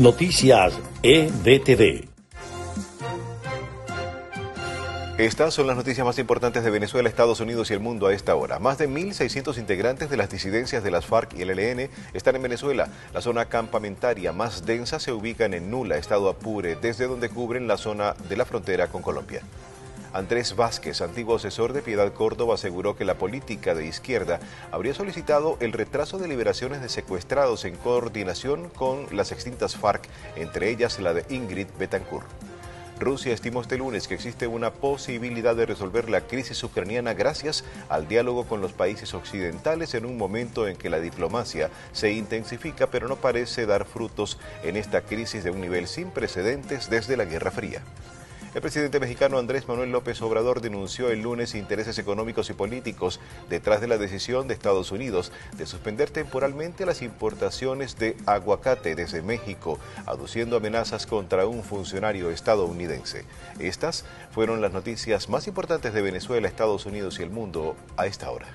Noticias EBTV. Estas son las noticias más importantes de Venezuela, Estados Unidos y el mundo a esta hora. Más de 1.600 integrantes de las disidencias de las FARC y el ELN están en Venezuela. La zona campamentaria más densa se ubica en Nula, estado Apure, desde donde cubren la zona de la frontera con Colombia. Andrés Vázquez, antiguo asesor de Piedad Córdoba, aseguró que la política de izquierda habría solicitado el retraso de liberaciones de secuestrados en coordinación con las extintas FARC, entre ellas la de Ingrid Betancourt. Rusia estimó este lunes que existe una posibilidad de resolver la crisis ucraniana gracias al diálogo con los países occidentales en un momento en que la diplomacia se intensifica pero no parece dar frutos en esta crisis de un nivel sin precedentes desde la Guerra Fría. El presidente mexicano Andrés Manuel López Obrador denunció el lunes intereses económicos y políticos detrás de la decisión de Estados Unidos de suspender temporalmente las importaciones de aguacate desde México, aduciendo amenazas contra un funcionario estadounidense. Estas fueron las noticias más importantes de Venezuela, Estados Unidos y el mundo a esta hora.